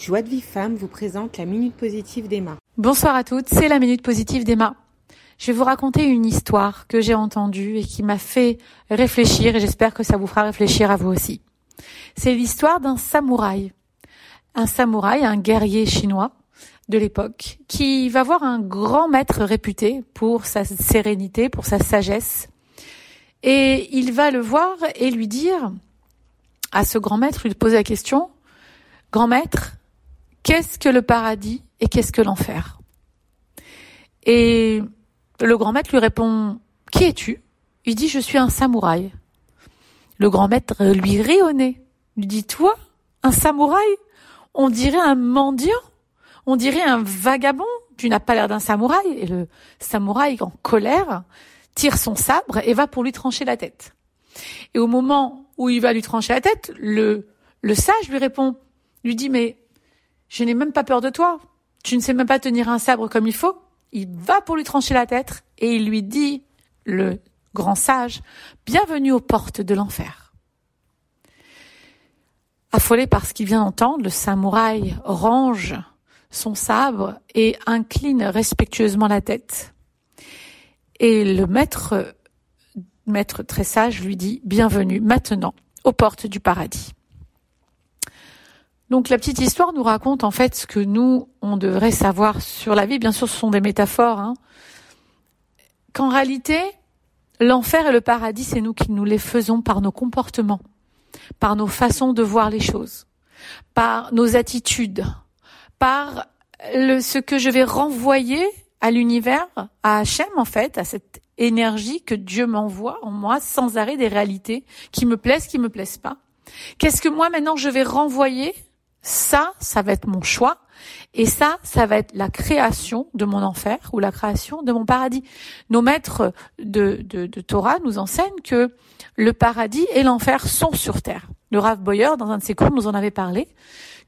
Joie de Vie Femme vous présente la Minute Positive d'Emma. Bonsoir à toutes, c'est la Minute Positive d'Emma. Je vais vous raconter une histoire que j'ai entendue et qui m'a fait réfléchir et j'espère que ça vous fera réfléchir à vous aussi. C'est l'histoire d'un samouraï. Un samouraï, un guerrier chinois de l'époque, qui va voir un grand maître réputé pour sa sérénité, pour sa sagesse. Et il va le voir et lui dire à ce grand maître, lui poser la question, Grand maître, qu'est-ce que le paradis et qu'est-ce que l'enfer? Et le grand maître lui répond, Qui es-tu? Il dit, Je suis un samouraï. Le grand maître lui rit au nez, lui dit, Toi, un samouraï? On dirait un mendiant on dirait un vagabond, tu n'as pas l'air d'un samouraï. Et le samouraï, en colère, tire son sabre et va pour lui trancher la tête. Et au moment où il va lui trancher la tête, le, le sage lui répond, lui dit, mais je n'ai même pas peur de toi. Tu ne sais même pas tenir un sabre comme il faut. Il va pour lui trancher la tête et il lui dit, le grand sage, bienvenue aux portes de l'enfer. Affolé par ce qu'il vient d'entendre, le samouraï range son sabre et incline respectueusement la tête. Et le maître, maître très sage lui dit, bienvenue maintenant aux portes du paradis. Donc la petite histoire nous raconte en fait ce que nous, on devrait savoir sur la vie. Bien sûr, ce sont des métaphores. Hein. Qu'en réalité, l'enfer et le paradis, c'est nous qui nous les faisons par nos comportements, par nos façons de voir les choses, par nos attitudes, par ce que je vais renvoyer à l'univers, à Hachem en fait, à cette énergie que Dieu m'envoie en moi sans arrêt des réalités qui me plaisent, qui me plaisent pas. Qu'est-ce que moi maintenant je vais renvoyer ça, ça va être mon choix. Et ça, ça va être la création de mon enfer ou la création de mon paradis. Nos maîtres de, de, Torah nous enseignent que le paradis et l'enfer sont sur terre. Le Rav Boyer, dans un de ses cours, nous en avait parlé,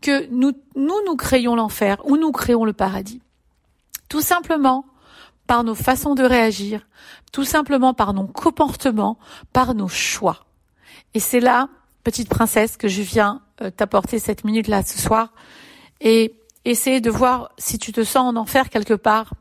que nous, nous, nous créons l'enfer ou nous créons le paradis. Tout simplement par nos façons de réagir, tout simplement par nos comportements, par nos choix. Et c'est là petite princesse, que je viens euh, t'apporter cette minute-là ce soir et essayer de voir si tu te sens en enfer quelque part.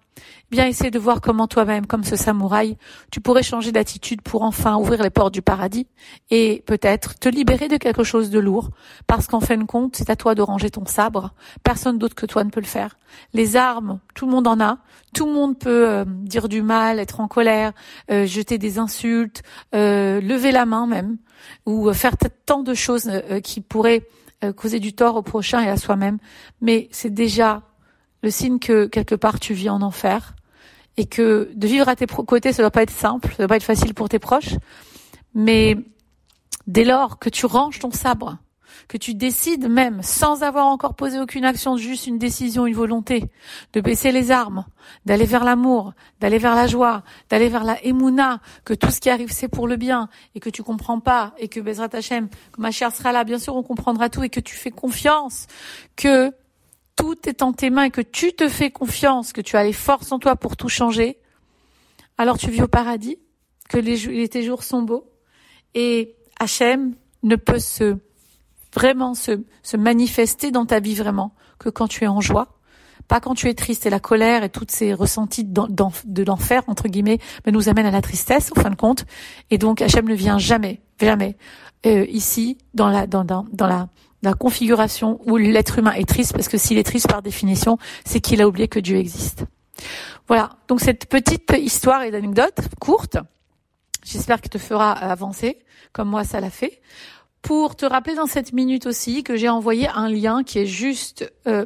Bien essayer de voir comment toi-même, comme ce samouraï, tu pourrais changer d'attitude pour enfin ouvrir les portes du paradis et peut-être te libérer de quelque chose de lourd, parce qu'en fin de compte, c'est à toi de ranger ton sabre. Personne d'autre que toi ne peut le faire. Les armes, tout le monde en a. Tout le monde peut euh, dire du mal, être en colère, euh, jeter des insultes, lever la main même ou euh, faire tant de choses euh, euh, qui pourraient causer du tort au prochain et à soi-même. Mais c'est déjà le signe que quelque part tu vis en enfer et que de vivre à tes côtés, ça doit pas être simple, ça doit pas être facile pour tes proches. Mais dès lors que tu ranges ton sabre, que tu décides même, sans avoir encore posé aucune action, juste une décision, une volonté, de baisser les armes, d'aller vers l'amour, d'aller vers la joie, d'aller vers la émouna, que tout ce qui arrive c'est pour le bien, et que tu comprends pas, et que Bezrat Hashem, que ma chère sera là, bien sûr on comprendra tout, et que tu fais confiance, que tout est en tes mains, et que tu te fais confiance, que tu as les forces en toi pour tout changer, alors tu vis au paradis, que les, tes jours sont beaux, et Hachem ne peut se vraiment se, se manifester dans ta vie vraiment que quand tu es en joie, pas quand tu es triste et la colère et toutes ces ressentis de l'enfer entre guillemets mais nous amènent à la tristesse au fin de compte. Et donc Hachem ne vient jamais jamais euh, ici dans la dans, dans, dans la la configuration où l'être humain est triste parce que s'il est triste par définition c'est qu'il a oublié que Dieu existe. Voilà. Donc cette petite histoire et d'anecdote courte j'espère qu'elle te fera avancer comme moi ça l'a fait. Pour te rappeler dans cette minute aussi que j'ai envoyé un lien qui est juste euh,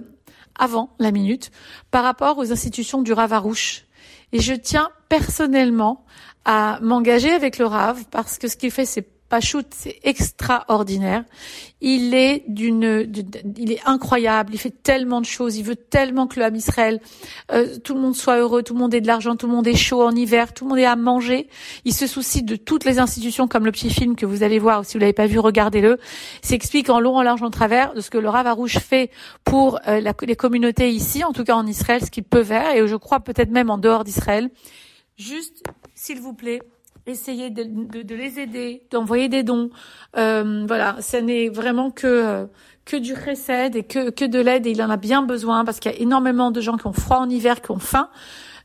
avant la minute par rapport aux institutions du Ravarouche. Et je tiens personnellement à m'engager avec le Rav parce que ce qu'il fait, c'est Pachout, c'est extraordinaire. Il est d'une, il est incroyable. Il fait tellement de choses. Il veut tellement que le Ham Israël, euh, tout le monde soit heureux, tout le monde ait de l'argent, tout le monde est chaud en hiver, tout le monde ait à manger. Il se soucie de toutes les institutions, comme le petit film que vous allez voir. Si vous l'avez pas vu, regardez-le. S'explique en long, en large, en travers de ce que le Rav Arouche fait pour euh, les communautés ici, en tout cas en Israël, ce qu'il peut faire, et je crois peut-être même en dehors d'Israël. Juste, s'il vous plaît, essayez de, de, les aider, d'envoyer des dons. Euh, voilà, ce n'est vraiment que que du recède et que, que de l'aide et il en a bien besoin parce qu'il y a énormément de gens qui ont froid en hiver, qui ont faim.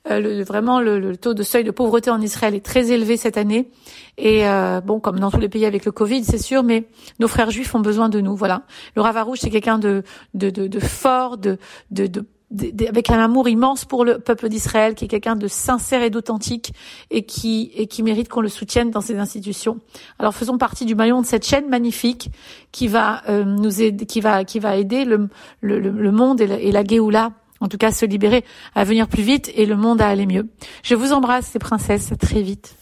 Euh, le, vraiment, le, taux de seuil de pauvreté en Israël est très élevé cette année. Et euh, bon, comme dans tous les pays avec le Covid, c'est sûr, mais nos frères juifs ont besoin de nous. Voilà. Le Ravarouche, c'est quelqu'un de, de, de, de, fort, de, de, de avec un amour immense pour le peuple d'Israël, qui est quelqu'un de sincère et d'authentique et qui et qui mérite qu'on le soutienne dans ses institutions. Alors faisons partie du maillon de cette chaîne magnifique qui va euh, nous aider, qui va qui va aider le le, le monde et la, et la Géoula, en tout cas se libérer, à venir plus vite et le monde à aller mieux. Je vous embrasse, ces princesses, très vite.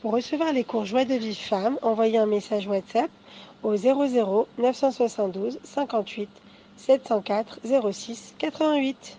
Pour recevoir les cours Joie de vie femme, envoyez un message WhatsApp au 00 972 58 704 06 88.